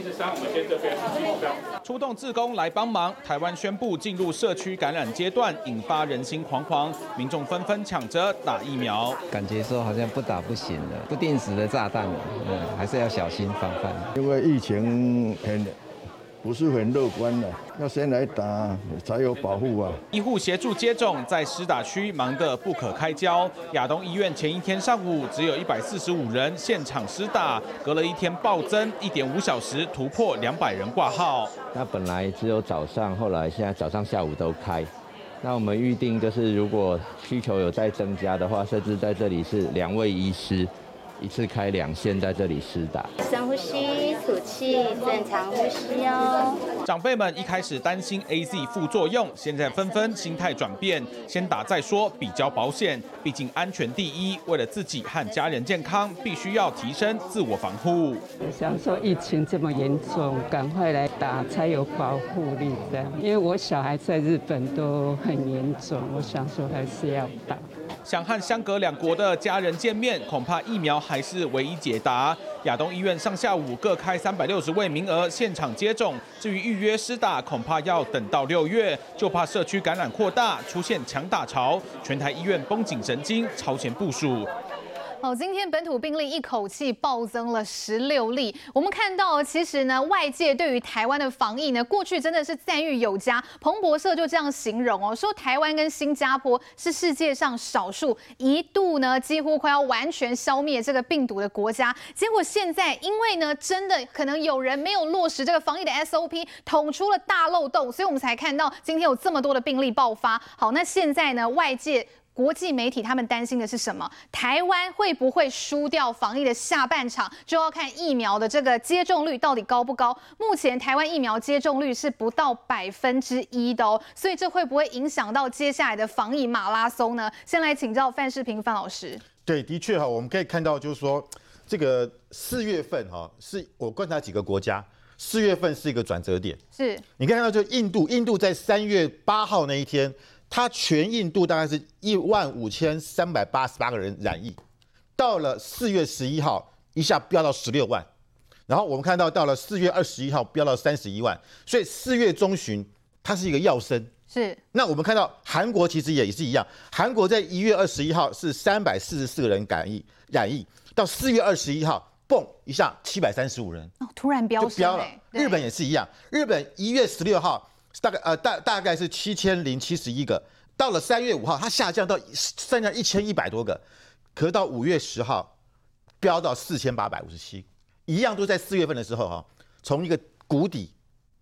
七十三，我们先这边出动志工来帮忙。台湾宣布进入社区感染阶段，引发人心惶惶，民众纷纷抢着打疫苗。感觉说好像不打不行了，不定时的炸弹了，嗯，还是要小心防范。因为疫情很。不是很乐观的，要先来打才有保护啊！医护协助接种，在施打区忙得不可开交。亚东医院前一天上午只有一百四十五人现场施打，隔了一天暴增，一点五小时突破两百人挂号。那本来只有早上，后来现在早上、下午都开。那我们预定就是，如果需求有再增加的话，甚至在这里是两位医师。一次开两线在这里施打，深呼吸，吐气，正常呼吸哦。长辈们一开始担心 AZ 副作用，现在纷纷心态转变，先打再说比较保险。毕竟安全第一，为了自己和家人健康，必须要提升自我防护。我想说疫情这么严重，赶快来打才有保护力的。因为我小孩在日本都很严重，我想说还是要打。想和相隔两国的家人见面，恐怕疫苗还是唯一解答。亚东医院上下午各开三百六十位名额，现场接种。至于预约施打，恐怕要等到六月，就怕社区感染扩大，出现强打潮，全台医院绷紧神经，超前部署。好，今天本土病例一口气暴增了十六例。我们看到，其实呢，外界对于台湾的防疫呢，过去真的是赞誉有加。彭博社就这样形容哦，说台湾跟新加坡是世界上少数一度呢几乎快要完全消灭这个病毒的国家。结果现在，因为呢，真的可能有人没有落实这个防疫的 SOP，捅出了大漏洞，所以我们才看到今天有这么多的病例爆发。好，那现在呢，外界。国际媒体他们担心的是什么？台湾会不会输掉防疫的下半场？就要看疫苗的这个接种率到底高不高。目前台湾疫苗接种率是不到百分之一的哦，所以这会不会影响到接下来的防疫马拉松呢？先来请教范世平范老师。对，的确哈，我们可以看到，就是说这个四月份哈，是我观察几个国家，四月份是一个转折点。是，你可以看到，就印度，印度在三月八号那一天。它全印度大概是一万五千三百八十八个人染疫，到了四月十一号一下飙到十六万，然后我们看到到了四月二十一号飙到三十一万，所以四月中旬它是一个要升。是。那我们看到韩国其实也是一样，韩国在一月二十一号是三百四十四个人感染疫染疫，到四月二十一号嘣一下七百三十五人，哦，突然飙升，飙了。日本也是一样，日本一月十六号。大概呃大大概是七千零七十一个，到了三月五号，它下降到剩下一千一百多个，可到五月十号，飙到四千八百五十七，一样都在四月份的时候哈，从一个谷底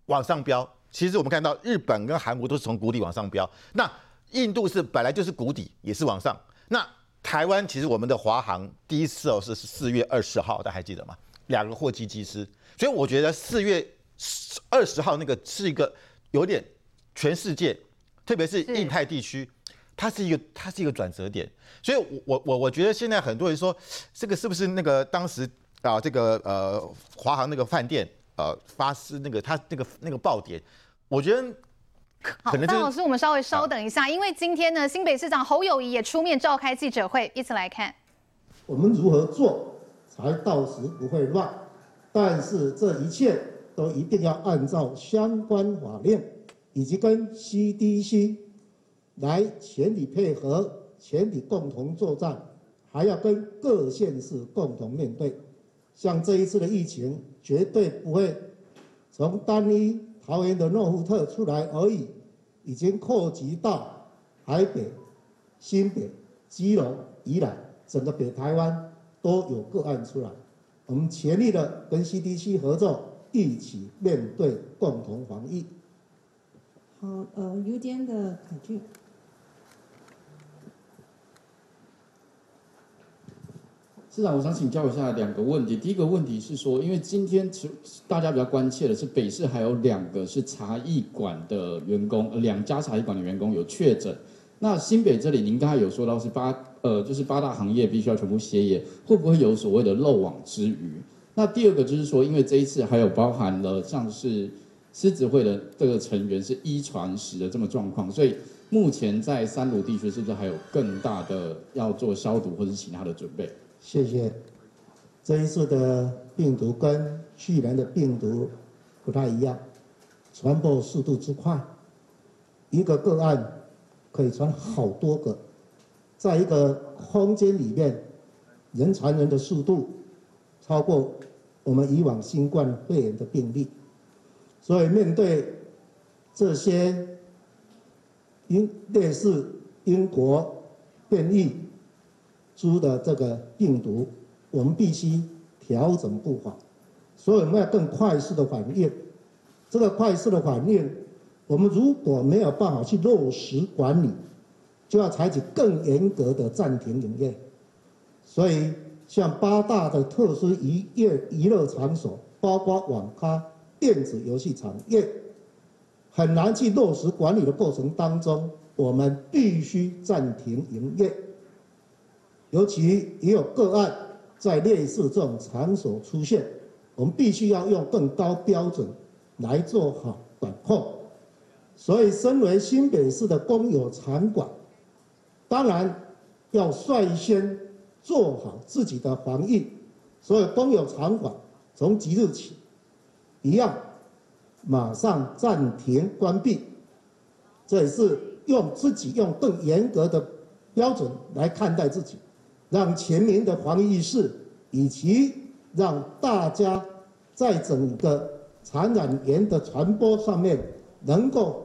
往上飙。其实我们看到日本跟韩国都是从谷底往上飙，那印度是本来就是谷底，也是往上。那台湾其实我们的华航第一次哦是四月二十号，大家还记得吗？两个货机机师，所以我觉得四月二十号那个是一个。有点，全世界，特别是印太地区，它是一个它是一个转折点，所以我，我我我我觉得现在很多人说，这个是不是那个当时啊，这个呃华航那个饭店呃发生那个它那个那个爆点，我觉得可能、就是。范老师，我们稍微稍等一下，因为今天呢，新北市长侯友谊也出面召开记者会，一起来看。我们如何做才到时不会乱？但是这一切。都一定要按照相关法令，以及跟 CDC 来全体配合、全体共同作战，还要跟各县市共同面对。像这一次的疫情，绝对不会从单一桃园的诺富特出来而已，已经扩及到台北、新北、基隆、宜兰，整个北台湾都有个案出来。我们全力的跟 CDC 合作。一起面对，共同防疫。好，呃，UDN 的凯俊。市长，我想请教一下两个问题。第一个问题是说，因为今天大家比较关切的是，北市还有两个是茶艺馆的员工，两家茶艺馆的员工有确诊。那新北这里，您刚才有说到是八，呃，就是八大行业必须要全部歇业，会不会有所谓的漏网之鱼？那第二个就是说，因为这一次还有包含了像是狮子会的这个成员是一传十的这么状况，所以目前在三鲁地区是不是还有更大的要做消毒或者是其他的准备？谢谢。这一次的病毒跟去年的病毒不太一样，传播速度之快，一个个案可以传好多个，在一个空间里面，人传人的速度超过我们以往新冠肺炎的病例，所以面对这些英类似英国变异株的这个病毒，我们必须调整步伐，所以我们要更快速的反应。这个快速的反应，我们如果没有办法去落实管理，就要采取更严格的暂停营业。所以，像八大的特殊娱乐娱乐场所，包括网咖、电子游戏产业，很难去落实管理的过程当中，我们必须暂停营业。尤其也有个案在类似这种场所出现，我们必须要用更高标准来做好管控。所以，身为新北市的公有场馆，当然要率先做好自己的防疫。所以，公有场馆从即日起一样，马上暂停关闭。这也是用自己用更严格的标准来看待自己。让全民的防疫意识，以及让大家在整个传染源的传播上面，能够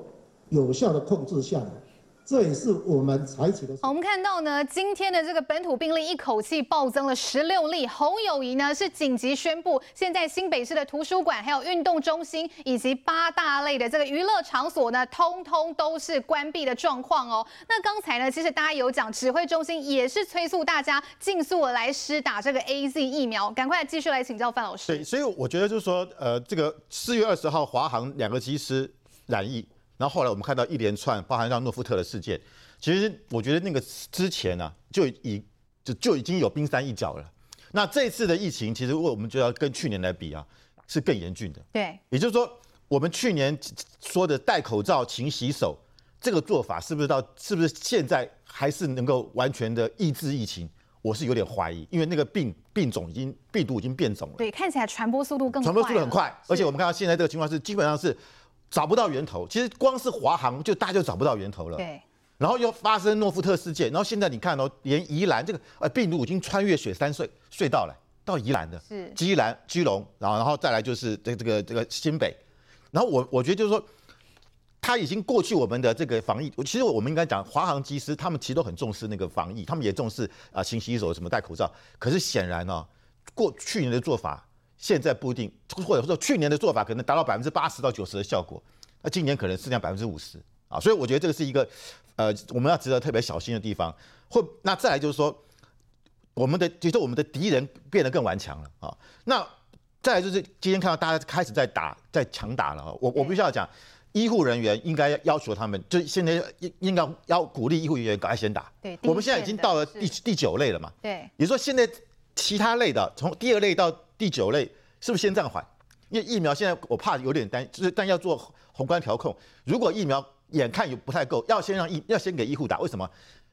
有效的控制下来。这也是我们采取的。好，我们看到呢，今天的这个本土病例一口气暴增了十六例。侯友谊呢是紧急宣布，现在新北市的图书馆、还有运动中心以及八大类的这个娱乐场所呢，通通都是关闭的状况哦。那刚才呢，其实大家有讲，指挥中心也是催促大家尽速的来施打这个 AZ 疫苗。赶快继续来请教范老师。对，所以我觉得就是说，呃，这个四月二十号华航两个机师染疫。然后后来我们看到一连串包含像诺夫特的事件，其实我觉得那个之前呢、啊、就已就就已经有冰山一角了。那这次的疫情其实我们就要跟去年来比啊，是更严峻的。对，也就是说我们去年说的戴口罩、勤洗手这个做法，是不是到是不是现在还是能够完全的抑制疫情？我是有点怀疑，因为那个病病种已经病毒已经变种了。对，看起来传播速度更快。传播速度很快，而且我们看到现在这个情况是基本上是。找不到源头，其实光是华航就大家就找不到源头了。对，然后又发生诺富特事件，然后现在你看哦，连宜兰这个呃病毒已经穿越雪山隧隧道了，到宜兰的，是基兰、基隆，然后然后再来就是这这个这个新北，然后我我觉得就是说，他已经过去我们的这个防疫，其实我们应该讲华航机师他们其实都很重视那个防疫，他们也重视啊勤洗手什么戴口罩，可是显然呢、哦，过去年的做法。现在不一定，或者说去年的做法可能达到百分之八十到九十的效果，那今年可能剩下百分之五十啊，所以我觉得这个是一个呃我们要值得特别小心的地方。或那再来就是说，我们的就是我们的敌人变得更顽强了啊。那再来就是今天看到大家开始在打在强打了啊，我我必须要讲，医护人员应该要求他们，就现在应应该要鼓励医护人员赶快先打。对，我们现在已经到了第第九类了嘛。对，也就是说现在其他类的从第二类到第九类是不是先暂缓？因为疫苗现在我怕有点担，就是但要做宏观调控。如果疫苗眼看有不太够，要先让医要先给医护打。为什么？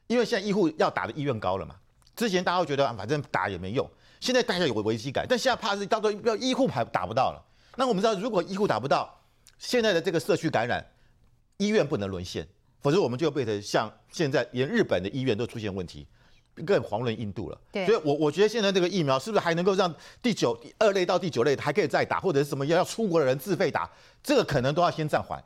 因为现在医护要打的意愿高了嘛。之前大家都觉得啊反正打也没用，现在大家有危机感，但现在怕是到时候要医护还打不到了。那我们知道，如果医护打不到，现在的这个社区感染，医院不能沦陷，否则我们就变成像现在连日本的医院都出现问题。更遑论印度了，对，所以我我觉得现在这个疫苗是不是还能够让第九二类到第九类还可以再打，或者是什么要出国的人自费打，这个可能都要先暂缓，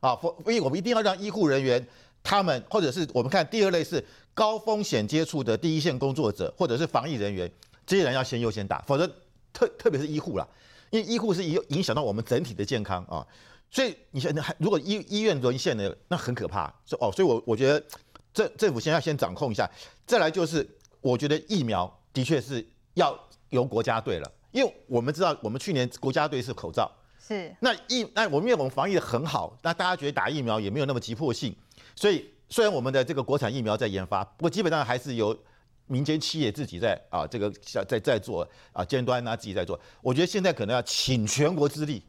啊，否所以我们一定要让医护人员他们，或者是我们看第二类是高风险接触的第一线工作者，或者是防疫人员，这些人要先优先打，否则特特别是医护啦，因为医护是影影响到我们整体的健康啊，所以你现在如果医医院沦陷了，那很可怕，所以哦，所以我我觉得。政政府先要先掌控一下，再来就是我觉得疫苗的确是要由国家队了，因为我们知道我们去年国家队是口罩，是那疫那我们因为我们防疫的很好，那大家觉得打疫苗也没有那么急迫性，所以虽然我们的这个国产疫苗在研发，不过基本上还是由民间企业自己在啊这个在在做啊尖端啊自己在做，我觉得现在可能要倾全国之力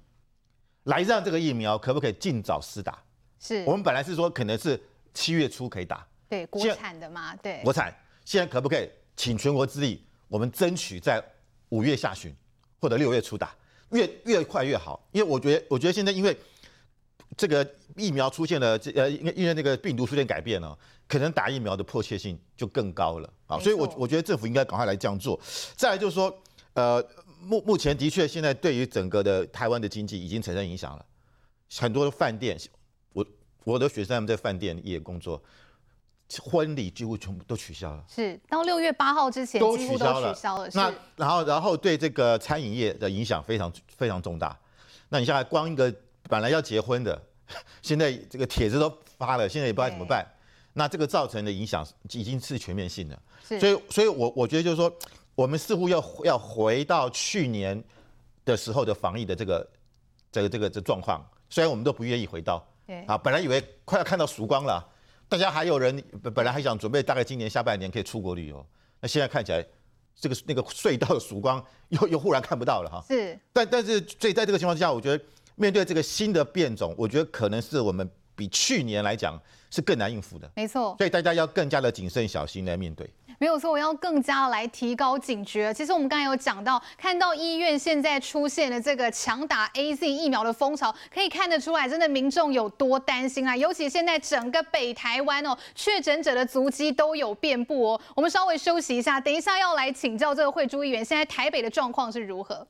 来让这个疫苗可不可以尽早施打？是我们本来是说可能是七月初可以打。对国产的嘛，对国产现在可不可以请全国之力，我们争取在五月下旬或者六月初打，越越快越好。因为我觉得，我觉得现在因为这个疫苗出现了，这呃，因为因为那个病毒出现改变了，可能打疫苗的迫切性就更高了啊。所以我我觉得政府应该赶快来这样做。再来就是说，呃，目目前的确现在对于整个的台湾的经济已经产生影响了，很多的饭店，我我的学生他们在饭店业工作。婚礼几乎全部都取消了，是到六月八号之前都几乎都取消了。那然后然后对这个餐饮业的影响非常非常重大。那你现在光一个本来要结婚的，现在这个帖子都发了，现在也不知道怎么办。那这个造成的影响已经是全面性的。所以所以我我觉得就是说，我们似乎要要回到去年的时候的防疫的这个这个这个这状况，虽然我们都不愿意回到。对啊，本来以为快要看到曙光了。大家还有人本来还想准备大概今年下半年可以出国旅游，那现在看起来这个那个隧道的曙光 又又忽然看不到了哈。是，但但是所以在这个情况之下，我觉得面对这个新的变种，我觉得可能是我们比去年来讲是更难应付的。没错，所以大家要更加的谨慎小心来面对。没有错，我要更加来提高警觉。其实我们刚才有讲到，看到医院现在出现了这个强打 AZ 疫苗的风潮，可以看得出来，真的民众有多担心啊！尤其现在整个北台湾哦，确诊者的足迹都有遍布哦。我们稍微休息一下，等一下要来请教这个慧珠议员，现在台北的状况是如何？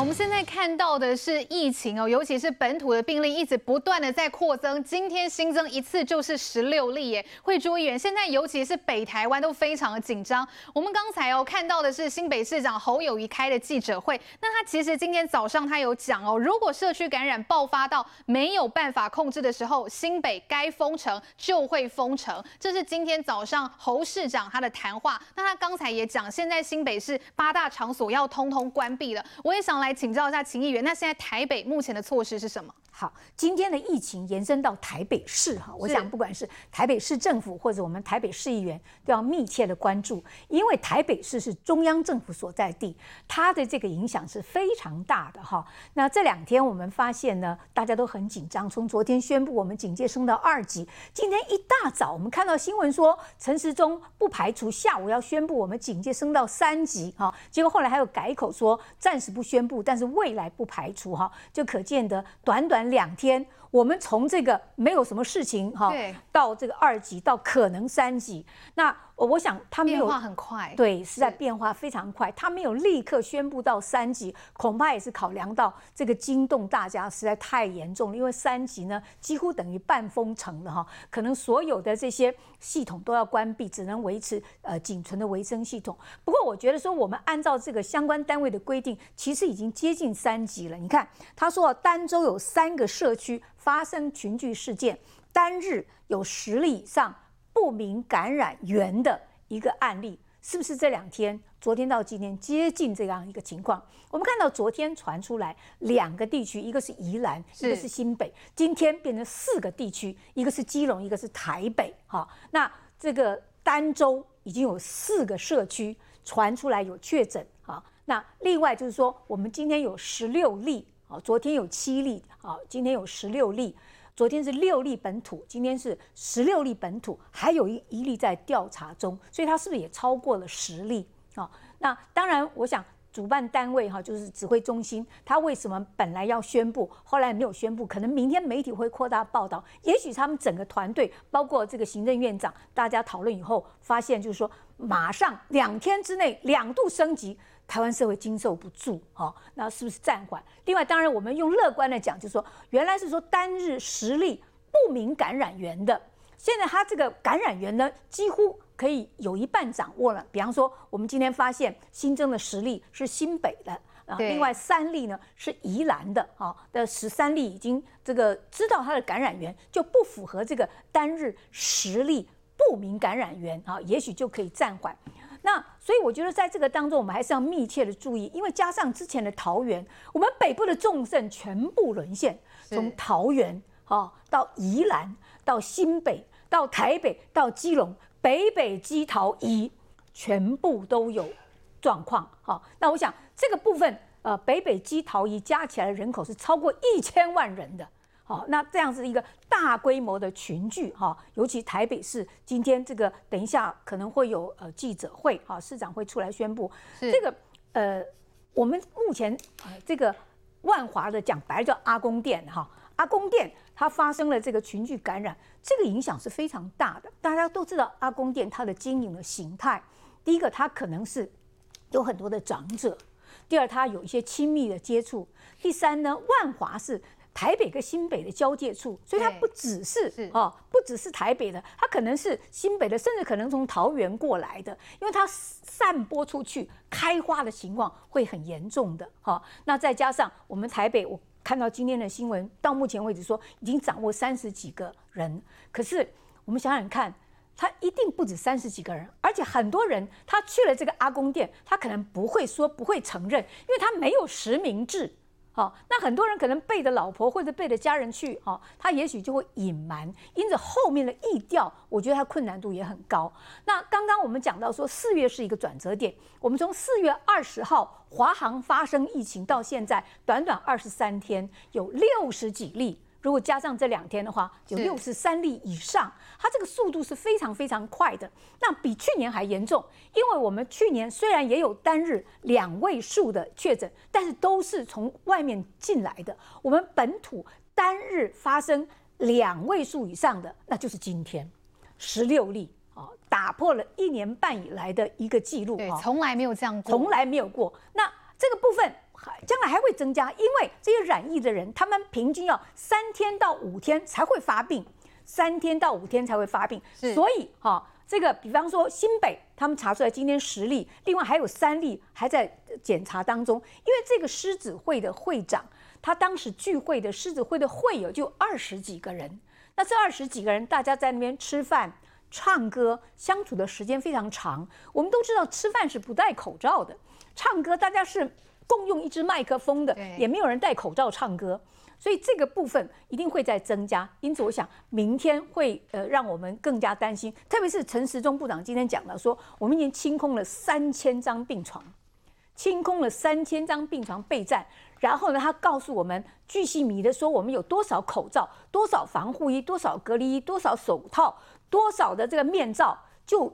我们现在看到的是疫情哦，尤其是本土的病例一直不断的在扩增，今天新增一次就是十六例耶。慧珠议员，现在尤其是北台湾都非常的紧张。我们刚才哦看到的是新北市长侯友宜开的记者会，那他其实今天早上他有讲哦，如果社区感染爆发到没有办法控制的时候，新北该封城就会封城。这是今天早上侯市长他的谈话。那他刚才也讲，现在新北市八大场所要通通关闭了。我也想来。请教一下秦议员，那现在台北目前的措施是什么？好，今天的疫情延伸到台北市哈，我想不管是台北市政府或者我们台北市议员都要密切的关注，因为台北市是中央政府所在地，它的这个影响是非常大的哈。那这两天我们发现呢，大家都很紧张，从昨天宣布我们警戒升到二级，今天一大早我们看到新闻说陈时中不排除下午要宣布我们警戒升到三级哈，结果后来还有改口说暂时不宣布，但是未来不排除哈，就可见得短短。两天，我们从这个没有什么事情哈，到这个二级，到可能三级，那。我想他没有变化很快，对，是在变化非常快。他没有立刻宣布到三级，恐怕也是考量到这个惊动大家实在太严重了。因为三级呢，几乎等于半封城了哈，可能所有的这些系统都要关闭，只能维持呃仅存的维生系统。不过我觉得说，我们按照这个相关单位的规定，其实已经接近三级了。你看，他说儋州有三个社区发生群聚事件，单日有十例以上。不明感染源的一个案例，是不是这两天，昨天到今天接近这样一个情况？我们看到昨天传出来两个地区，一个是宜兰，一个是新北，今天变成四个地区，一个是基隆，一个是台北。哈，那这个儋州已经有四个社区传出来有确诊。哈，那另外就是说，我们今天有十六例，啊，昨天有七例，啊，今天有十六例。昨天是六例本土，今天是十六例本土，还有一一例在调查中，所以它是不是也超过了十例啊？那当然，我想主办单位哈，就是指挥中心，他为什么本来要宣布，后来没有宣布？可能明天媒体会扩大报道，也许他们整个团队，包括这个行政院长，大家讨论以后发现，就是说马上两天之内两度升级。台湾社会经受不住，哈，那是不是暂缓？另外，当然我们用乐观的讲，就是说，原来是说单日十例不明感染源的，现在他这个感染源呢，几乎可以有一半掌握了。比方说，我们今天发现新增的十例是新北的，啊，另外三例呢是宜兰的，哈，的十三例已经这个知道它的感染源就不符合这个单日十例不明感染源，啊，也许就可以暂缓。那所以我觉得在这个当中，我们还是要密切的注意，因为加上之前的桃园，我们北部的重镇全部沦陷，从桃园啊到宜兰，到新北，到台北，到基隆，北北基桃宜全部都有状况。好，那我想这个部分呃北北基桃宜加起来的人口是超过一千万人的。好，那这样子一个大规模的群聚哈，尤其台北市今天这个等一下可能会有呃记者会哈，市长会出来宣布这个呃，我们目前呃这个万华的讲白叫阿公店哈，阿公店它发生了这个群聚感染，这个影响是非常大的。大家都知道阿公店它的经营的形态，第一个它可能是有很多的长者，第二它有一些亲密的接触，第三呢万华是。台北跟新北的交界处，所以它不只是哦，不只是台北的，它可能是新北的，甚至可能从桃园过来的，因为它散播出去，开花的情况会很严重的哈。那再加上我们台北，我看到今天的新闻，到目前为止说已经掌握三十几个人，可是我们想想看，他一定不止三十几个人，而且很多人他去了这个阿公店，他可能不会说，不会承认，因为他没有实名制。哦，那很多人可能背着老婆或者背着家人去，哦，他也许就会隐瞒，因此后面的意调，我觉得他困难度也很高。那刚刚我们讲到说，四月是一个转折点，我们从四月二十号华航发生疫情到现在，短短二十三天，有六十几例。如果加上这两天的话，有六十三例以上，它这个速度是非常非常快的。那比去年还严重，因为我们去年虽然也有单日两位数的确诊，但是都是从外面进来的。我们本土单日发生两位数以上的，那就是今天十六例啊，打破了一年半以来的一个记录啊，从来没有这样过，从来没有过。那这个部分。将来还会增加，因为这些染疫的人，他们平均要三天到五天才会发病，三天到五天才会发病。所以哈、哦，这个比方说新北，他们查出来今天十例，另外还有三例还在检查当中。因为这个狮子会的会长，他当时聚会的狮子会的会友就二十几个人，那这二十几个人大家在那边吃饭、唱歌，相处的时间非常长。我们都知道吃饭是不戴口罩的，唱歌大家是。共用一支麦克风的，也没有人戴口罩唱歌，所以这个部分一定会在增加。因此，我想明天会呃让我们更加担心，特别是陈时中部长今天讲了说，我们已经清空了三千张病床，清空了三千张病床备战。然后呢，他告诉我们，巨细靡的说我们有多少口罩、多少防护衣、多少隔离衣、多少手套、多少的这个面罩，就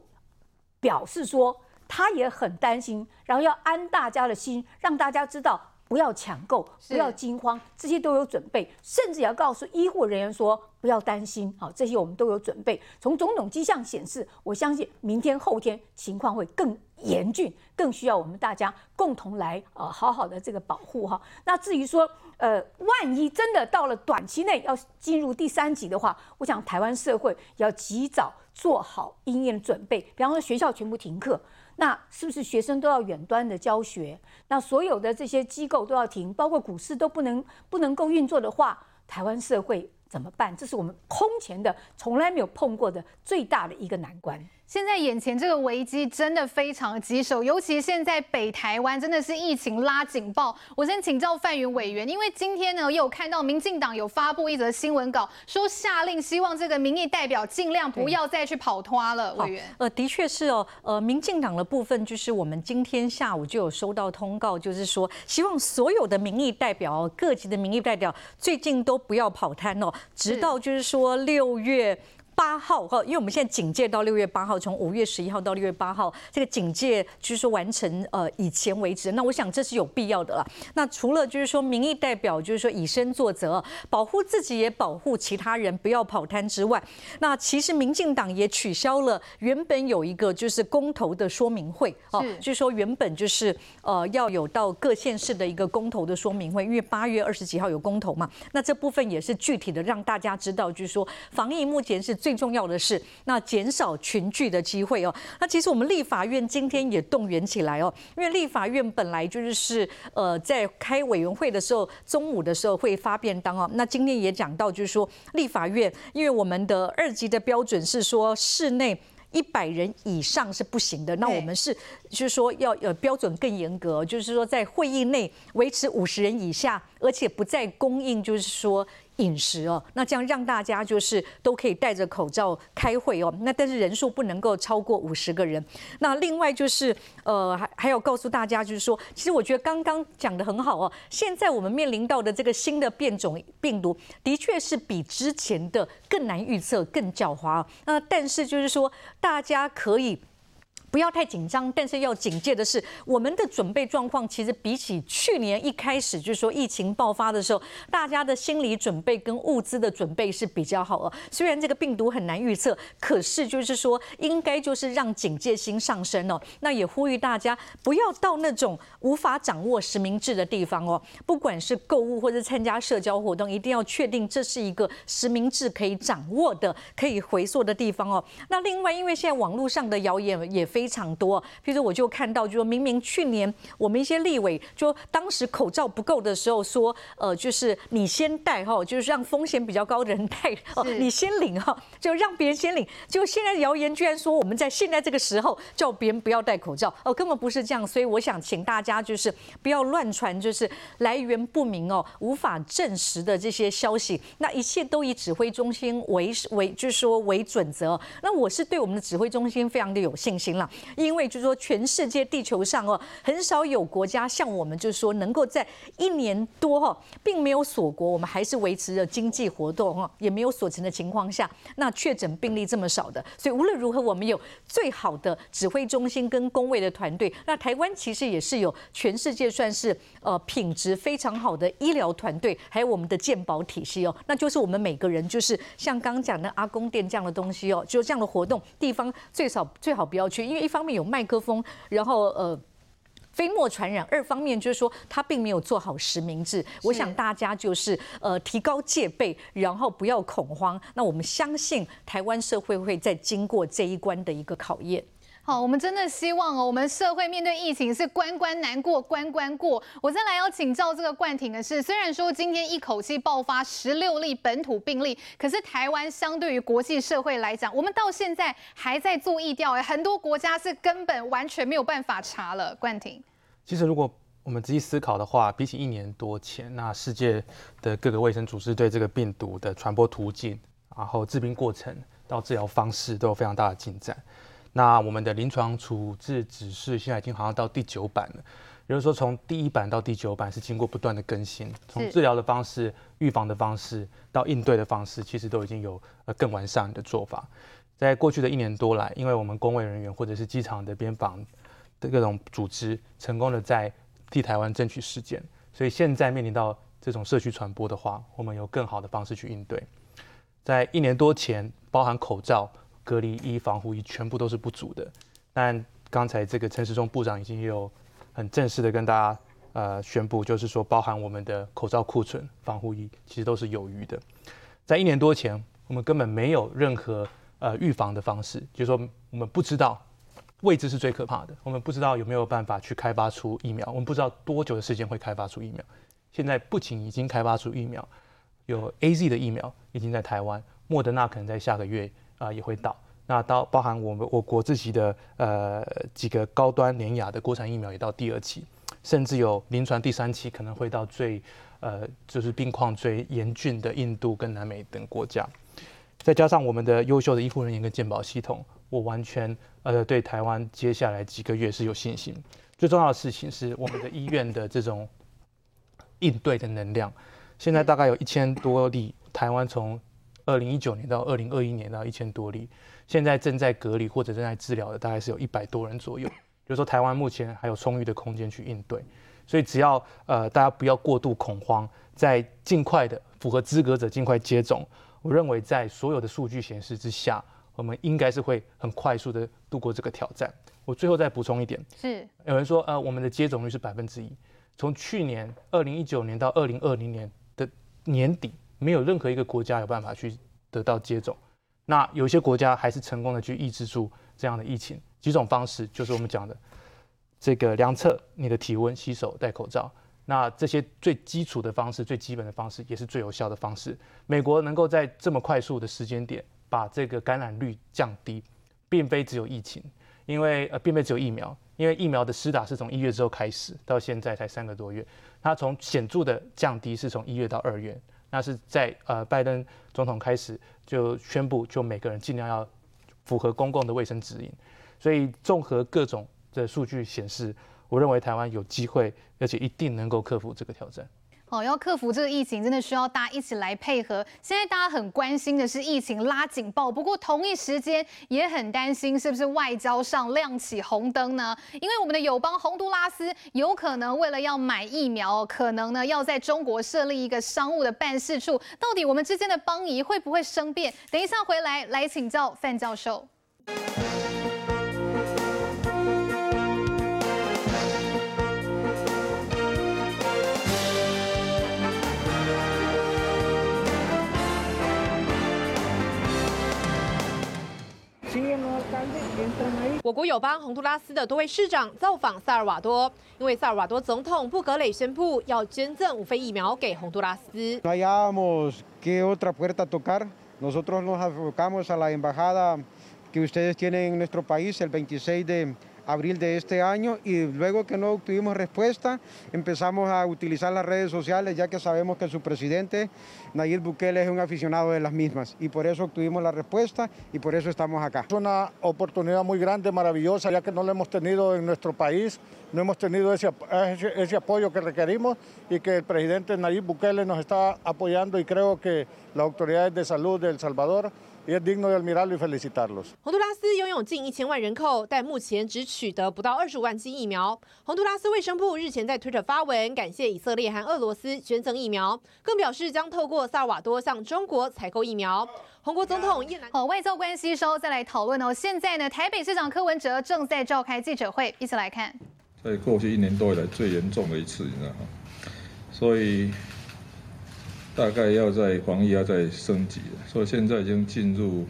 表示说。他也很担心，然后要安大家的心，让大家知道不要抢购，不要惊慌，这些都有准备，甚至也要告诉医护人员说不要担心，好，这些我们都有准备。从种种迹象显示，我相信明天后天情况会更严峻，更需要我们大家共同来呃好好的这个保护哈。那至于说呃万一真的到了短期内要进入第三级的话，我想台湾社会要及早做好应验准备，比方说学校全部停课。那是不是学生都要远端的教学？那所有的这些机构都要停，包括股市都不能不能够运作的话，台湾社会怎么办？这是我们空前的、从来没有碰过的最大的一个难关。现在眼前这个危机真的非常棘手，尤其现在北台湾真的是疫情拉警报。我先请教范云委员，因为今天呢，又有看到民进党有发布一则新闻稿，说下令希望这个民意代表尽量不要再去跑摊了。委员，呃，的确是哦，呃，民进党的部分就是我们今天下午就有收到通告，就是说希望所有的民意代表，各级的民意代表最近都不要跑摊哦，直到就是说六月。八号哈，因为我们现在警戒到六月八号，从五月十一号到六月八号，这个警戒就是说完成呃以前为止。那我想这是有必要的了。那除了就是说民意代表就是说以身作则，保护自己也保护其他人，不要跑摊之外，那其实民进党也取消了原本有一个就是公投的说明会哦，就是说原本就是呃要有到各县市的一个公投的说明会，因为八月二十几号有公投嘛。那这部分也是具体的让大家知道，就是说防疫目前是。最重要的是，那减少群聚的机会哦。那其实我们立法院今天也动员起来哦，因为立法院本来就是呃在开委员会的时候，中午的时候会发便当哦。那今天也讲到，就是说立法院，因为我们的二级的标准是说室内一百人以上是不行的，那我们是就是说要呃标准更严格，就是说在会议内维持五十人以下。而且不再供应，就是说。饮食哦，那这样让大家就是都可以戴着口罩开会哦。那但是人数不能够超过五十个人。那另外就是呃，还还要告诉大家，就是说，其实我觉得刚刚讲得很好哦。现在我们面临到的这个新的变种病毒，的确是比之前的更难预测、更狡猾。那但是就是说，大家可以。不要太紧张，但是要警戒的是，我们的准备状况其实比起去年一开始就是说疫情爆发的时候，大家的心理准备跟物资的准备是比较好了。虽然这个病毒很难预测，可是就是说应该就是让警戒心上升哦。那也呼吁大家不要到那种无法掌握实名制的地方哦，不管是购物或者参加社交活动，一定要确定这是一个实名制可以掌握的、可以回溯的地方哦。那另外，因为现在网络上的谣言也非。非常多，譬如说我就看到，就说明明去年我们一些立委，就当时口罩不够的时候说，呃，就是你先戴哈，就是让风险比较高的人戴 哦，你先领哈，就让别人先领。结果现在谣言居然说我们在现在这个时候叫别人不要戴口罩哦，根本不是这样。所以我想请大家就是不要乱传，就是来源不明哦，无法证实的这些消息。那一切都以指挥中心为为，就是说为准则。那我是对我们的指挥中心非常的有信心了。因为就是说，全世界地球上哦，很少有国家像我们，就是说能够在一年多哈，并没有锁国，我们还是维持着经济活动哈，也没有锁城的情况下，那确诊病例这么少的，所以无论如何，我们有最好的指挥中心跟公卫的团队。那台湾其实也是有全世界算是呃品质非常好的医疗团队，还有我们的健保体系哦，那就是我们每个人就是像刚讲的阿公店这样的东西哦，就这样的活动地方最少最好不要去，因。一方面有麦克风，然后呃飞沫传染；二方面就是说他并没有做好实名制。我想大家就是呃提高戒备，然后不要恐慌。那我们相信台湾社会会在经过这一关的一个考验。好，我们真的希望哦，我们社会面对疫情是关关难过关关过。我再来要请教这个冠廷的是，虽然说今天一口气爆发十六例本土病例，可是台湾相对于国际社会来讲，我们到现在还在做疫调，哎，很多国家是根本完全没有办法查了。冠廷，其实如果我们仔细思考的话，比起一年多前，那世界的各个卫生组织对这个病毒的传播途径，然后治病过程到治疗方式都有非常大的进展。那我们的临床处置指示现在已经好像到第九版了，也就是说从第一版到第九版是经过不断的更新，从治疗的方式、预防的方式到应对的方式，其实都已经有呃更完善的做法。在过去的一年多来，因为我们公卫人员或者是机场的边防的各种组织成功的在替台湾争取时间，所以现在面临到这种社区传播的话，我们有更好的方式去应对。在一年多前，包含口罩。隔离衣、防护衣全部都是不足的，但刚才这个陈时中部长已经有很正式的跟大家呃宣布，就是说包含我们的口罩库存、防护衣其实都是有余的。在一年多前，我们根本没有任何呃预防的方式，就是说我们不知道未知是最可怕的，我们不知道有没有办法去开发出疫苗，我们不知道多久的时间会开发出疫苗。现在不仅已经开发出疫苗，有 AZ 的疫苗已经在台湾，莫德纳可能在下个月。啊，也会到。那到包含我们我国自己的呃几个高端廉雅的国产疫苗也到第二期，甚至有临床第三期可能会到最呃就是病况最严峻的印度跟南美等国家。再加上我们的优秀的医护人员跟健保系统，我完全呃对台湾接下来几个月是有信心。最重要的事情是我们的医院的这种应对的能量，现在大概有一千多例，台湾从。二零一九年到二零二一年到一千多例，现在正在隔离或者正在治疗的大概是有一百多人左右。就是说台湾目前还有充裕的空间去应对，所以只要呃大家不要过度恐慌，在尽快的符合资格者尽快接种。我认为在所有的数据显示之下，我们应该是会很快速的度过这个挑战。我最后再补充一点，是有人说呃我们的接种率是百分之一，从去年二零一九年到二零二零年的年底。没有任何一个国家有办法去得到接种，那有些国家还是成功的去抑制住这样的疫情。几种方式就是我们讲的这个量测你的体温、洗手、戴口罩。那这些最基础的方式、最基本的方式，也是最有效的方式。美国能够在这么快速的时间点把这个感染率降低，并非只有疫情，因为呃，并非只有疫苗，因为疫苗的施打是从一月之后开始，到现在才三个多月，它从显著的降低是从一月到二月，那是在呃拜登总统开始就宣布，就每个人尽量要符合公共的卫生指引，所以综合各种的数据显示，我认为台湾有机会，而且一定能够克服这个挑战。好，要克服这个疫情，真的需要大家一起来配合。现在大家很关心的是疫情拉警报，不过同一时间也很担心是不是外交上亮起红灯呢？因为我们的友邦洪都拉斯有可能为了要买疫苗，可能呢要在中国设立一个商务的办事处。到底我们之间的邦谊会不会生变？等一下回来来请教范教授。我国友邦洪都拉斯的多位市长造访萨尔瓦多，因为萨尔瓦多总统布格雷宣布要捐赠五份疫苗给洪都拉斯。Abril de este año y luego que no obtuvimos respuesta, empezamos a utilizar las redes sociales ya que sabemos que su presidente Nayib Bukele es un aficionado de las mismas y por eso obtuvimos la respuesta y por eso estamos acá. Es una oportunidad muy grande, maravillosa, ya que no la hemos tenido en nuestro país, no hemos tenido ese, ese, ese apoyo que requerimos y que el presidente Nayib Bukele nos está apoyando y creo que las autoridades de salud de El Salvador 也 digno de admirarlo y felicitarlos。洪都拉斯拥有近一千万人口，但目前只取得不到二十五万剂疫苗。洪都拉斯卫生部日前在推特发文，感谢以色列和俄罗斯捐赠疫苗，更表示将透过萨尔瓦多向中国采购疫苗。洪国总统叶南好，外交关系稍后再来讨论哦。现在呢，台北市长柯文哲正在召开记者会，一起来看。在过去一年多以来最严重的一次，你知道吗？所以。大概要在防疫要在升级了，所以现在已经进入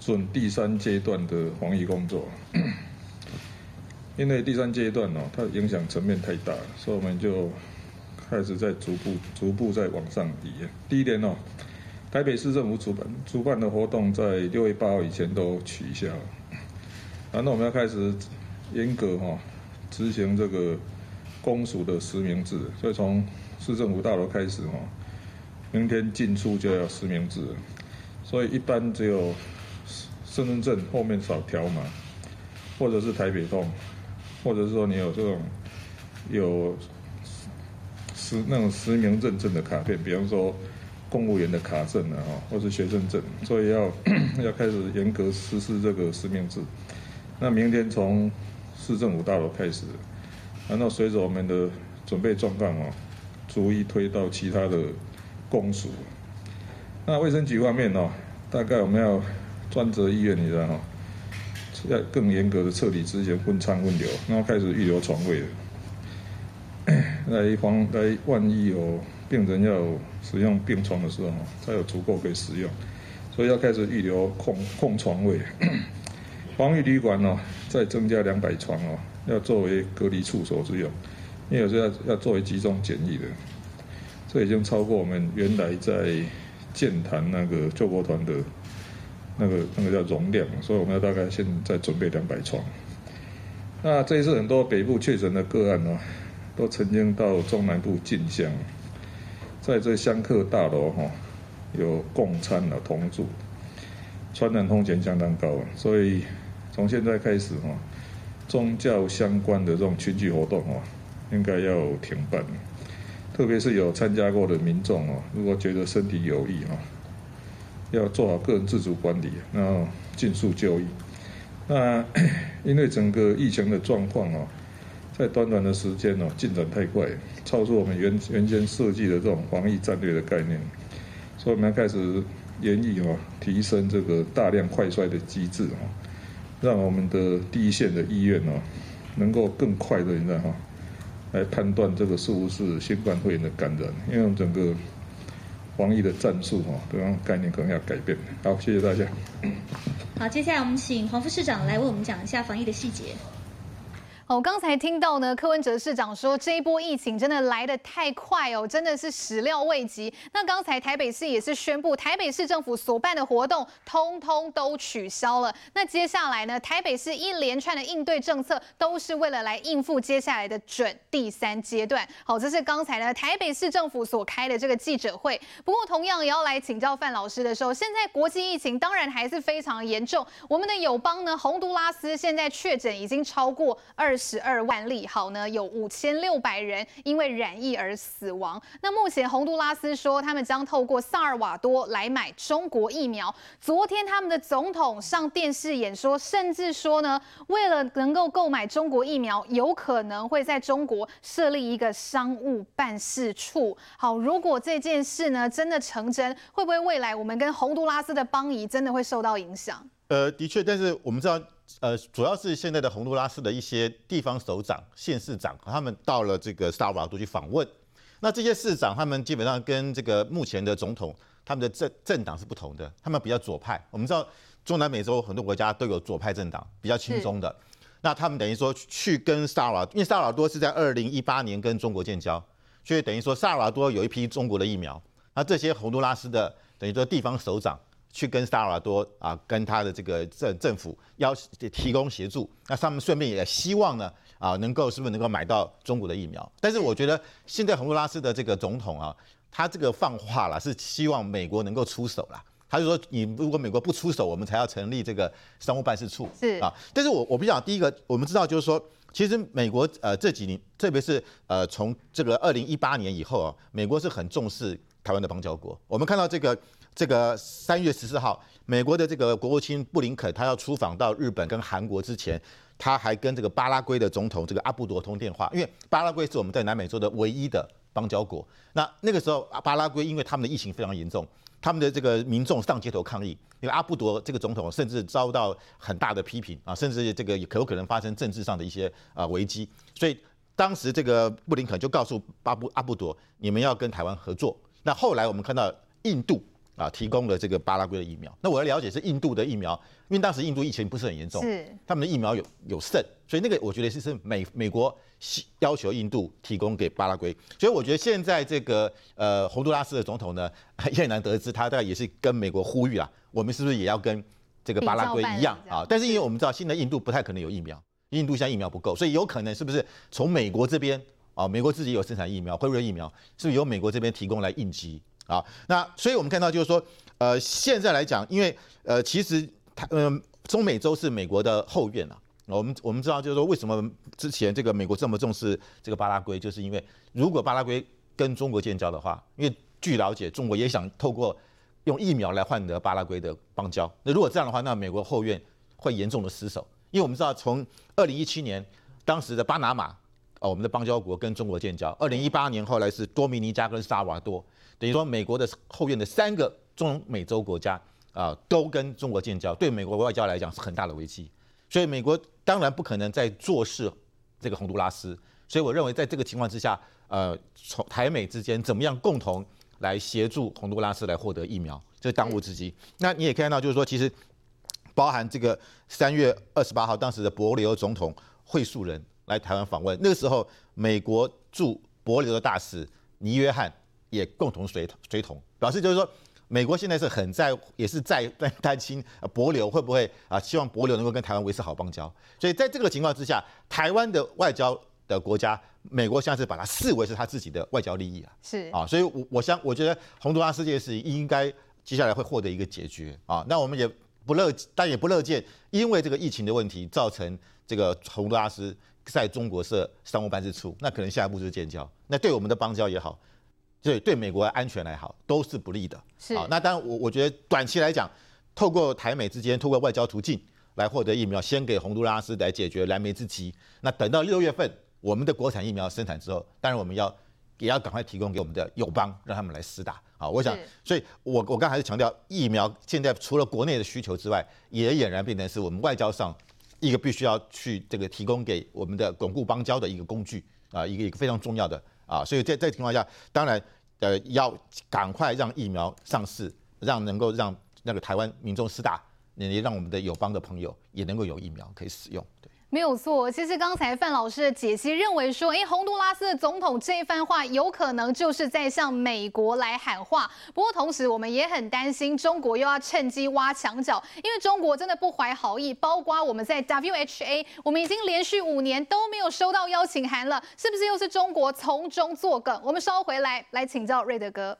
准第三阶段的防疫工作。因为第三阶段哦，它影响层面太大，所以我们就开始在逐步、逐步在往上移。第一点哦，台北市政府主办主办的活动在六月八号以前都取消，然后我们要开始严格哈执行这个公署的实名制，所以从市政府大楼开始哈。明天进出就要实名制，所以一般只有身份证后面扫条码，或者是台北通，或者是说你有这种有实那种实名认证的卡片，比方说公务员的卡证啊，或是学生证，所以要 要开始严格实施这个实名制。那明天从市政府大楼开始，然后随着我们的准备状况啊，逐一推到其他的。公署，那卫生局方面哦，大概我们要专责医院，你知道哈，要更严格的彻底执行分舱分流，然后开始预留床位，来防来万一有病人要使用病床的时候，才有足够可以使用，所以要开始预留空空床位。防疫旅馆哦，再增加两百床哦，要作为隔离处所之用，因为有时候要要作为集中检疫的。这已经超过我们原来在建坛那个救国团的那个那个叫容量，所以我们要大概现在准备两百床。那这一次很多北部确诊的个案呢，都曾经到中南部进香，在这香客大楼哈有共餐了同住，传染风险相当高啊，所以从现在开始哈，宗教相关的这种群聚活动啊，应该要停办。特别是有参加过的民众哦，如果觉得身体有益哦，要做好个人自主管理，然后尽速就医。那 因为整个疫情的状况哦，在短短的时间哦，进展太快，超出我们原原先设计的这种防疫战略的概念，所以我们要开始研议哦，提升这个大量快衰的机制哦，让我们的第一线的医院哦，能够更快的，你知道哈。来判断这个是不是新冠肺炎的感染，因为我们整个防疫的战术哈，这种概念可能要改变。好，谢谢大家。好，接下来我们请黄副市长来为我们讲一下防疫的细节。哦，刚才听到呢，柯文哲市长说这一波疫情真的来得太快哦，真的是始料未及。那刚才台北市也是宣布，台北市政府所办的活动通通都取消了。那接下来呢，台北市一连串的应对政策都是为了来应付接下来的准第三阶段。好，这是刚才呢台北市政府所开的这个记者会。不过同样也要来请教范老师的时候，现在国际疫情当然还是非常严重。我们的友邦呢，洪都拉斯现在确诊已经超过二十二万例，好呢，有五千六百人因为染疫而死亡。那目前洪都拉斯说，他们将透过萨尔瓦多来买中国疫苗。昨天他们的总统上电视演说，甚至说呢，为了能够购买中国疫苗，有可能会在中国设立一个商务办事处。好，如果这件事呢真的成真，会不会未来我们跟洪都拉斯的邦谊真的会受到影响？呃，的确，但是我们知道，呃，主要是现在的洪都拉斯的一些地方首长、县市长，他们到了这个萨尔瓦多去访问。那这些市长，他们基本上跟这个目前的总统，他们的政政党是不同的，他们比较左派。我们知道，中南美洲很多国家都有左派政党，比较轻松的。那他们等于说去跟萨尔瓦，因为萨尔瓦多是在二零一八年跟中国建交，所以等于说萨尔瓦多有一批中国的疫苗。那这些洪都拉斯的等于说地方首长。去跟萨尔瓦多啊，跟他的这个政政府要提供协助，那他们顺便也希望呢啊，能够是不是能够买到中国的疫苗？但是我觉得现在洪都拉斯的这个总统啊，他这个放话了，是希望美国能够出手了。他就说，你如果美国不出手，我们才要成立这个商务办事处。是啊，但是我我比较第一个，我们知道就是说，其实美国呃这几年，特别是呃从这个二零一八年以后啊，美国是很重视台湾的邦交国。我们看到这个。这个三月十四号，美国的这个国务卿布林肯，他要出访到日本跟韩国之前，他还跟这个巴拉圭的总统这个阿布多通电话，因为巴拉圭是我们在南美洲的唯一的邦交国。那那个时候，巴拉圭因为他们的疫情非常严重，他们的这个民众上街头抗议，因为阿布多这个总统甚至遭到很大的批评啊，甚至这个也可有可能发生政治上的一些啊危机。所以当时这个布林肯就告诉巴布阿布多，你们要跟台湾合作。那后来我们看到印度。啊，提供了这个巴拉圭的疫苗。那我要了解是印度的疫苗，因为当时印度疫情不是很严重，是他们的疫苗有有剩，所以那个我觉得是是美美国要求印度提供给巴拉圭。所以我觉得现在这个呃洪都拉斯的总统呢，也难得知他大概也是跟美国呼吁啊，我们是不是也要跟这个巴拉圭一样啊？但是因为我们知道现在印度不太可能有疫苗，印度现在疫苗不够，所以有可能是不是从美国这边啊，美国自己有生产疫苗，辉瑞疫苗是不是由美国这边提供来应急？啊，那所以我们看到就是说，呃，现在来讲，因为呃，其实它嗯、呃，中美洲是美国的后院啊。我们我们知道就是说，为什么之前这个美国这么重视这个巴拉圭，就是因为如果巴拉圭跟中国建交的话，因为据了解，中国也想透过用疫苗来换得巴拉圭的邦交。那如果这样的话，那美国后院会严重的失守，因为我们知道从二零一七年当时的巴拿马哦，我们的邦交国跟中国建交，二零一八年后来是多米尼加跟萨瓦多。等于说，美国的后院的三个中美洲国家啊，都跟中国建交，对美国外交来讲是很大的危机。所以美国当然不可能再坐视这个洪都拉斯。所以我认为，在这个情况之下，呃，从台美之间怎么样共同来协助洪都拉斯来获得疫苗，这是当务之急。那你也看到，就是说，其实包含这个三月二十八号，当时的帛琉总统会素人来台湾访问，那个时候美国驻伯琉的大使尼约翰。也共同随随同，表示就是说，美国现在是很在，也是在在担心帛琉会不会啊，希望帛琉能够跟台湾维持好邦交。所以在这个情况之下，台湾的外交的国家，美国现在是把它视为是他自己的外交利益啊。是啊，所以我我想，我觉得洪都拉斯这件事情应该接下来会获得一个解决啊。那我们也不乐，但也不乐见，因为这个疫情的问题造成这个洪都拉斯在中国设商务办事处，那可能下一步就是建交，那对我们的邦交也好。对，对美国的安全来好都是不利的。是啊，那当然我我觉得短期来讲，透过台美之间，透过外交途径来获得疫苗，先给洪都拉斯来解决燃眉之急。那等到六月份我们的国产疫苗生产之后，当然我们要也要赶快提供给我们的友邦，让他们来施打。啊，我想，所以我我刚才还是强调，疫苗现在除了国内的需求之外，也俨然变成是我们外交上一个必须要去这个提供给我们的巩固邦交的一个工具啊，一个一个非常重要的。啊，所以在这个情况下，当然，呃，要赶快让疫苗上市，让能够让那个台湾民众施打，也让我们的友邦的朋友也能够有疫苗可以使用。对。没有错，其实刚才范老师的解析认为说，哎，洪都拉斯的总统这一番话有可能就是在向美国来喊话。不过同时，我们也很担心中国又要趁机挖墙脚，因为中国真的不怀好意。包括我们在 WHA，我们已经连续五年都没有收到邀请函了，是不是又是中国从中作梗？我们稍回来来请教瑞德哥。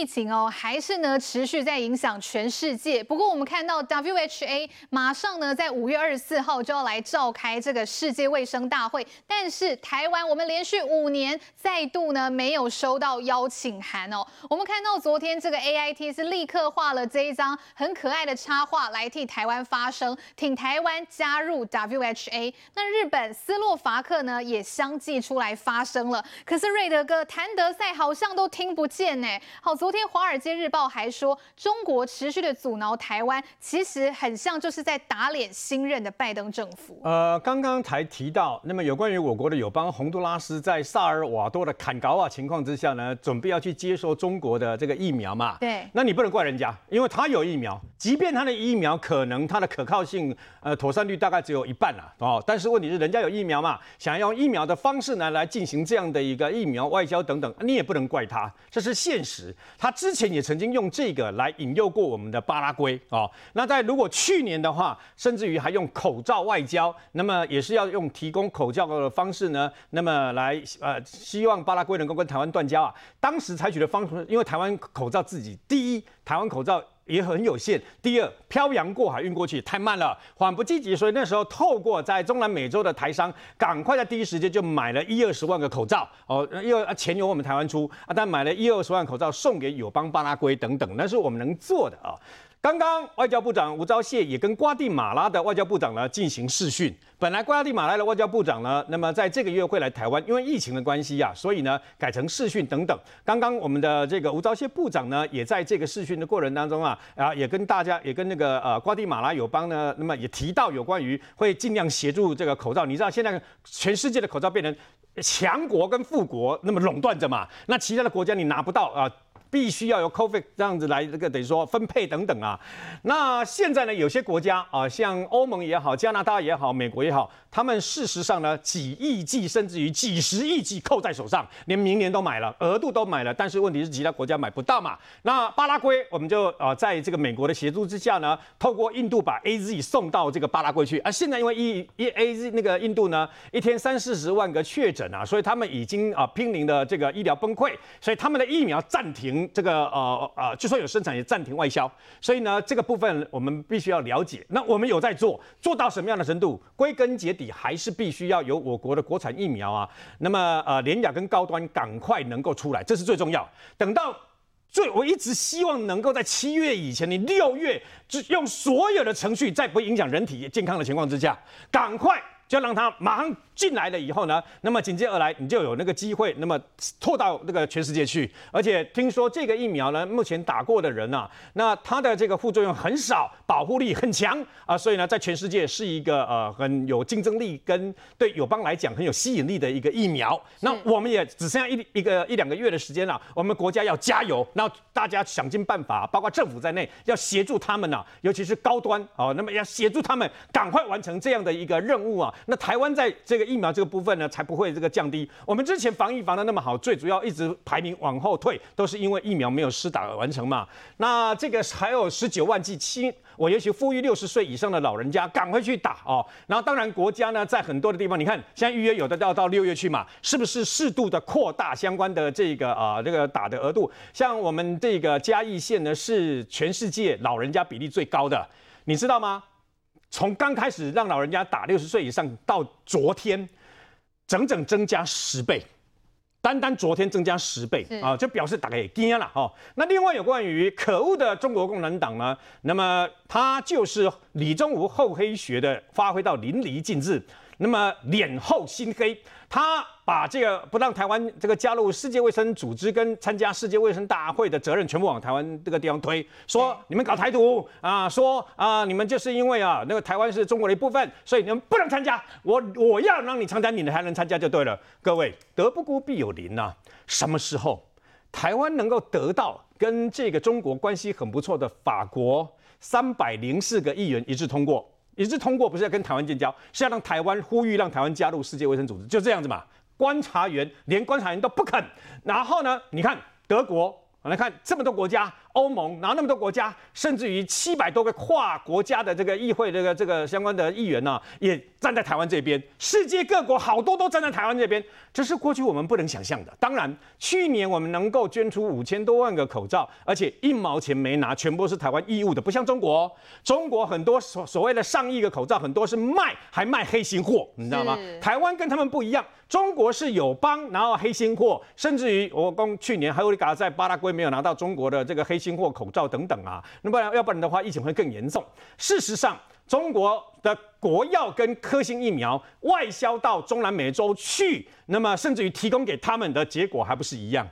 疫情哦，还是呢持续在影响全世界。不过我们看到 WHA 马上呢在五月二十四号就要来召开这个世界卫生大会，但是台湾我们连续五年再度呢没有收到邀请函哦。我们看到昨天这个 AIT 是立刻画了这一张很可爱的插画来替台湾发声，挺台湾加入 WHA。那日本斯洛伐克呢也相继出来发声了。可是瑞德哥谭德赛好像都听不见呢。好，昨天《华尔街日报》还说，中国持续的阻挠台湾，其实很像就是在打脸新任的拜登政府。呃，刚刚才提到，那么有关于我国的友邦洪都拉斯，在萨尔瓦多的坎高瓦情况之下呢，准备要去接收中国的这个疫苗嘛？对。那你不能怪人家，因为他有疫苗，即便他的疫苗可能它的可靠性、呃妥善率大概只有一半了哦，但是问题是人家有疫苗嘛，想要用疫苗的方式呢来进行这样的一个疫苗外交等等，你也不能怪他，这是现实。他之前也曾经用这个来引诱过我们的巴拉圭哦。那在如果去年的话，甚至于还用口罩外交，那么也是要用提供口罩的方式呢，那么来呃希望巴拉圭能够跟台湾断交啊。当时采取的方式，因为台湾口罩自己第一，台湾口罩。也很有限。第二，漂洋过海运过去太慢了，缓不济急，所以那时候透过在中南美洲的台商，赶快在第一时间就买了一二十万个口罩哦，因为钱由我们台湾出啊，但买了一二十万口罩送给友邦巴拉圭等等，那是我们能做的啊。刚刚外交部长吴钊燮也跟瓜地马拉的外交部长呢进行视讯。本来瓜地马拉的外交部长呢，那么在这个月会来台湾，因为疫情的关系啊，所以呢改成视讯等等。刚刚我们的这个吴钊燮部长呢，也在这个视讯的过程当中啊，啊也跟大家也跟那个呃瓜地马拉友邦呢，那么也提到有关于会尽量协助这个口罩。你知道现在全世界的口罩变成强国跟富国那么垄断着嘛？那其他的国家你拿不到啊。必须要由 COVAX 这样子来这个等于说分配等等啊。那现在呢，有些国家啊，像欧盟也好，加拿大也好，美国也好，他们事实上呢，几亿剂甚至于几十亿剂扣在手上，连明年都买了，额度都买了，但是问题是其他国家买不到嘛。那巴拉圭我们就啊，在这个美国的协助之下呢，透过印度把 AZ 送到这个巴拉圭去。啊，现在因为一一 AZ 那个印度呢，一天三四十万个确诊啊，所以他们已经啊濒临的这个医疗崩溃，所以他们的疫苗暂停。这个呃呃，就算有生产也暂停外销，所以呢，这个部分我们必须要了解。那我们有在做，做到什么样的程度？归根结底还是必须要有我国的国产疫苗啊。那么呃，廉价跟高端赶快能够出来，这是最重要。等到最，我一直希望能够在七月以前，你六月就用所有的程序，在不影响人体健康的情况之下，赶快就让它马上。进来了以后呢，那么紧接而来，你就有那个机会，那么拓到那个全世界去。而且听说这个疫苗呢，目前打过的人啊，那它的这个副作用很少，保护力很强啊，所以呢，在全世界是一个呃很有竞争力跟对友邦来讲很有吸引力的一个疫苗。那我们也只剩下一一个一两个月的时间了，我们国家要加油，那大家想尽办法，包括政府在内，要协助他们啊，尤其是高端哦，那么要协助他们赶快完成这样的一个任务啊。那台湾在这个。疫苗这个部分呢，才不会这个降低。我们之前防疫防得那么好，最主要一直排名往后退，都是因为疫苗没有施打而完成嘛。那这个还有十九万剂七，我尤其呼吁六十岁以上的老人家赶快去打哦。然后当然国家呢，在很多的地方，你看现在预约有的要到六月去嘛，是不是适度的扩大相关的这个啊、这个打的额度？像我们这个嘉义县呢，是全世界老人家比例最高的，你知道吗？从刚开始让老人家打六十岁以上到昨天，整整增加十倍，单单昨天增加十倍啊，就表示大概也惊了哈。那另外有关于可恶的中国共产党呢，那么他就是李宗吾厚黑学的发挥到淋漓尽致。那么脸厚心黑，他把这个不让台湾这个加入世界卫生组织跟参加世界卫生大会的责任全部往台湾这个地方推，说你们搞台独啊，说啊你们就是因为啊那个台湾是中国的一部分，所以你们不能参加，我我要让你参加，你们才能参加就对了。各位，德不孤必有邻呐，什么时候台湾能够得到跟这个中国关系很不错的法国三百零四个议员一致通过？一致通过不是要跟台湾建交，是要让台湾呼吁让台湾加入世界卫生组织，就这样子嘛。观察员连观察员都不肯，然后呢，你看德国，我来看这么多国家。欧盟，然后那么多国家，甚至于七百多个跨国家的这个议会，这个这个相关的议员呢、也站在台湾这边。世界各国好多都站在台湾这边，这是过去我们不能想象的。当然，去年我们能够捐出五千多万个口罩，而且一毛钱没拿，全部是台湾义务的，不像中国。中国很多所所谓的上亿个口罩，很多是卖，还卖黑心货，你知道吗？台湾跟他们不一样，中国是友邦，然后黑心货，甚至于我讲去年还有一个在巴拉圭没有拿到中国的这个黑。新货口罩等等啊，那不然要不然的话，疫情会更严重。事实上，中国的国药跟科兴疫苗外销到中南美洲去，那么甚至于提供给他们的结果还不是一样。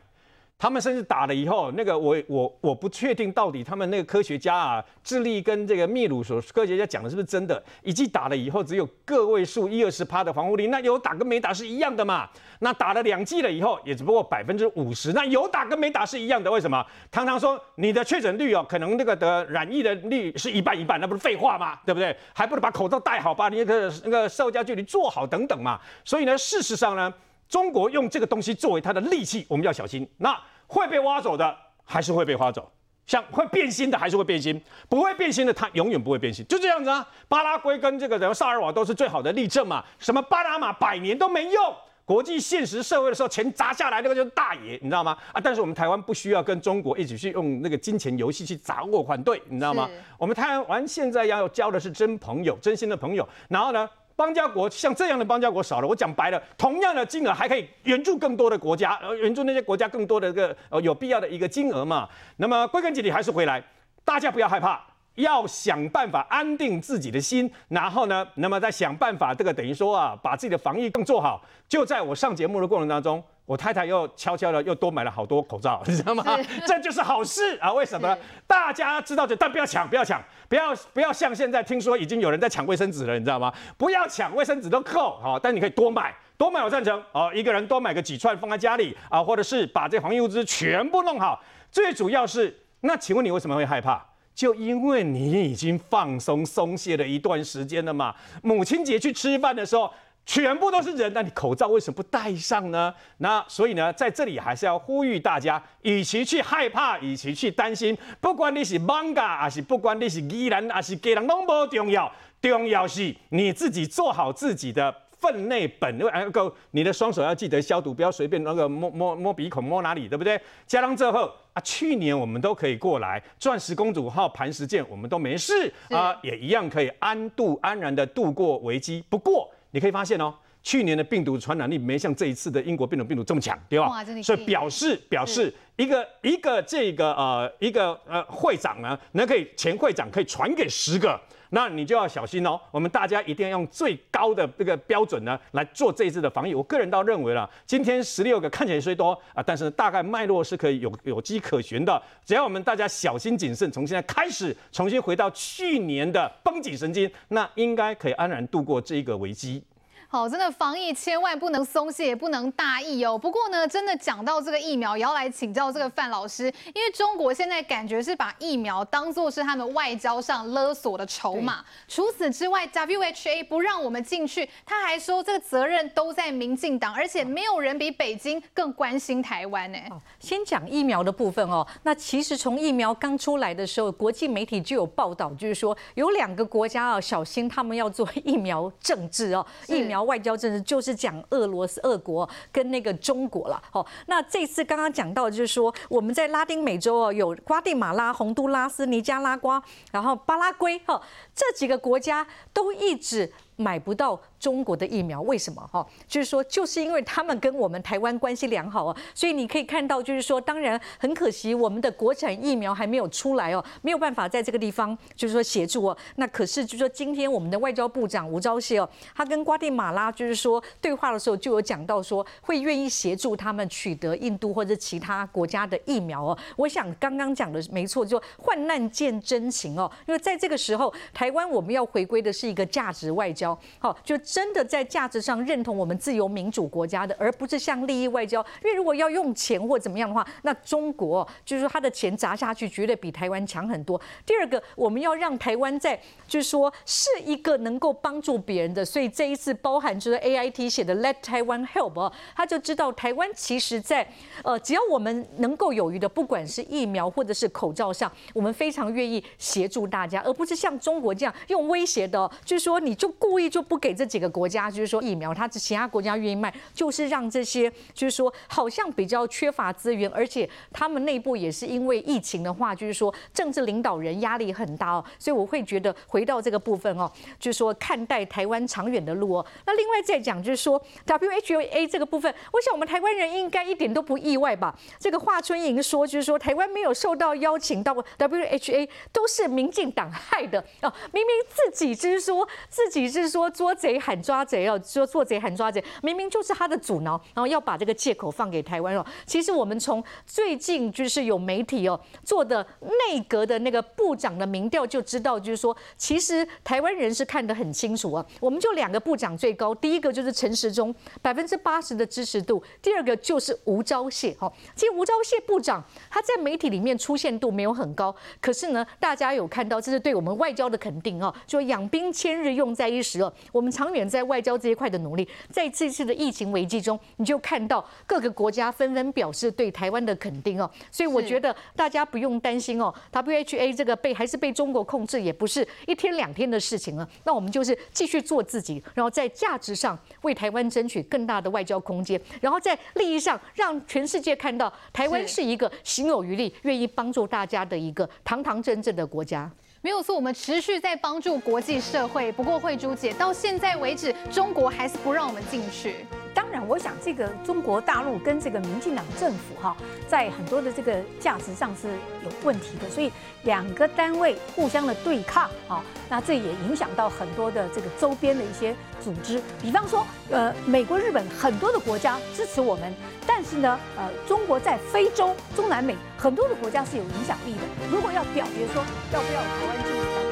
他们甚至打了以后，那个我我我不确定到底他们那个科学家啊，智利跟这个秘鲁所科学家讲的是不是真的？一剂打了以后只有个位数一二十趴的防护力，那有打跟没打是一样的嘛？那打了两剂了以后，也只不过百分之五十，那有打跟没打是一样的，为什么？常常说你的确诊率哦，可能那个的染疫的率是一半一半，那不是废话吗？对不对？还不如把口罩戴好，把你那个那个社交距离做好等等嘛。所以呢，事实上呢。中国用这个东西作为它的利器，我们要小心。那会被挖走的，还是会被挖走；像会变心的，还是会变心；不会变心的，它永远不会变心。就这样子啊。巴拉圭跟这个什么萨尔瓦都是最好的例证嘛。什么巴拿马百年都没用，国际现实社会的时候钱砸下来，那个就是大爷，你知道吗？啊，但是我们台湾不需要跟中国一起去用那个金钱游戏去砸货款队，你知道吗？我们台湾现在要交的是真朋友，真心的朋友。然后呢？邦交国像这样的邦交国少了，我讲白了，同样的金额还可以援助更多的国家，呃，援助那些国家更多的一个呃有必要的一个金额嘛。那么归根结底还是回来，大家不要害怕，要想办法安定自己的心，然后呢，那么再想办法这个等于说啊，把自己的防疫更做好。就在我上节目的过程当中。我太太又悄悄的又多买了好多口罩，你知道吗？这就是好事啊！为什么？大家知道就，但不要抢，不要抢，不要不要像现在听说已经有人在抢卫生纸了，你知道吗？不要抢卫生纸都扣好，但你可以多买，多买我赞成哦。一个人多买个几串放在家里啊，或者是把这防疫物资全部弄好。最主要是，那请问你为什么会害怕？就因为你已经放松松懈了一段时间了嘛。母亲节去吃饭的时候。全部都是人，那你口罩为什么不戴上呢？那所以呢，在这里还是要呼吁大家，与其去害怕，与其去担心，不管你是艋舺，还是不管你是宜兰，还是基隆，都不重要，重要是你自己做好自己的分内本，能够你的双手要记得消毒，不要随便那个摸摸摸鼻孔摸哪里，对不对？加上之后啊，去年我们都可以过来，钻石公主号磐石舰我们都没事啊，也一样可以安度安然的度过危机。不过。你可以发现哦，去年的病毒传染力没像这一次的英国变种病毒这么强，对吧？所以表示表示一个一个这个呃一个呃会长呢，那可以前会长可以传给十个，那你就要小心哦。我们大家一定要用最高的这个标准呢来做这一次的防疫。我个人倒认为了，今天十六个看起来虽多啊，但是大概脉络是可以有有迹可循的。只要我们大家小心谨慎，从现在开始重新回到去年的绷紧神经，那应该可以安然度过这一个危机。好，真的防疫千万不能松懈，也不能大意哦。不过呢，真的讲到这个疫苗，也要来请教这个范老师，因为中国现在感觉是把疫苗当做是他们外交上勒索的筹码。除此之外，WHA 不让我们进去，他还说这个责任都在民进党，而且没有人比北京更关心台湾呢。先讲疫苗的部分哦，那其实从疫苗刚出来的时候，国际媒体就有报道，就是说有两个国家啊，小心他们要做 疫苗政治哦，疫苗。外交政治就是讲俄罗斯、俄国跟那个中国了。好，那这次刚刚讲到，就是说我们在拉丁美洲哦，有瓜地马拉、洪都拉斯、尼加拉瓜，然后巴拉圭哈，这几个国家都一直买不到中国的疫苗，为什么哈？就是说，就是因为他们跟我们台湾关系良好啊，所以你可以看到，就是说，当然很可惜，我们的国产疫苗还没有出来哦，没有办法在这个地方就是说协助哦。那可是就是说，今天我们的外交部长吴钊燮哦，他跟瓜地马拉就是说对话的时候就有讲到说，会愿意协助他们取得印度或者其他国家的疫苗哦。我想刚刚讲的没错，就患难见真情哦，因为在这个时候，台湾我们要回归的是一个价值外交，好，就真的在价值上认同我们自由民主国家的，而不是像利益外交。因为如果要用钱或怎么样的话，那中国就是说他的钱砸下去，绝对比台湾强很多。第二个，我们要让台湾在就是说是一个能够帮助别人的，所以这一次包含就是 AIT 写的 Let Taiwan Help，他就知道台湾其实在呃只要我们能够有余的，不管是疫苗或者是口罩上，我们非常愿意协助大家，而不是像中国这样用威胁的，就是说你就故意就不给这几个国家，就是说疫苗，他其他国家愿意卖，就是让这些就是说好像比较缺乏资源，而且他们内部也是因为疫情的话，就是说政治领导人压力很大哦，所以我会觉得回到这个部分哦，就是说看待台湾长远的路哦。那另外再讲就是说 WHA 这个部分，我想我们台湾人应该一点都不意外吧？这个华春莹说就是说台湾没有受到邀请到 WHA 都是民进党害的哦，明明自己是说自己是说捉贼喊抓贼哦，说做贼喊抓贼，明明就是他的阻挠，然后要把这个借口放给台湾哦。其实我们从最近就是有媒体哦做的内阁的那个部长的民调就知道，就是说其实台湾人是看得很清楚啊。我们就两个部长最高，第一个就是陈时中百分之八十的支持度，第二个就是吴钊燮哦。其实吴钊燮部长他在媒体里面出现度没有很高，可是呢，大家有看到这是对我们外交的肯定啊，说养兵千日，用在一时哦。我们长远在外交这一块的努力，在这次的疫情危机中，你就看到各个国家纷纷表示对台湾的肯定哦。所以我觉得大家不用担心哦，WHA 这个被还是被中国控制，也不是一天两天的事情了。那我们就是继续做自己，然后在价值上为台湾争取更大的外交空间，然后在利益上让全世界看到台湾是一个行有余力、愿意帮助大家的一个堂堂正正的国家。没有错，我们持续在帮助国际社会。不过慧珠姐，到现在为止，中国还是不让我们进去。当然，我想这个中国大陆跟这个民进党政府哈，在很多的这个价值上是有问题的，所以两个单位互相的对抗啊，那这也影响到很多的这个周边的一些组织，比方说，呃，美国、日本很多的国家支持我们，但是呢，呃，中国在非洲、中南美很多的国家是有影响力的，如果要表决说要不要台湾进入。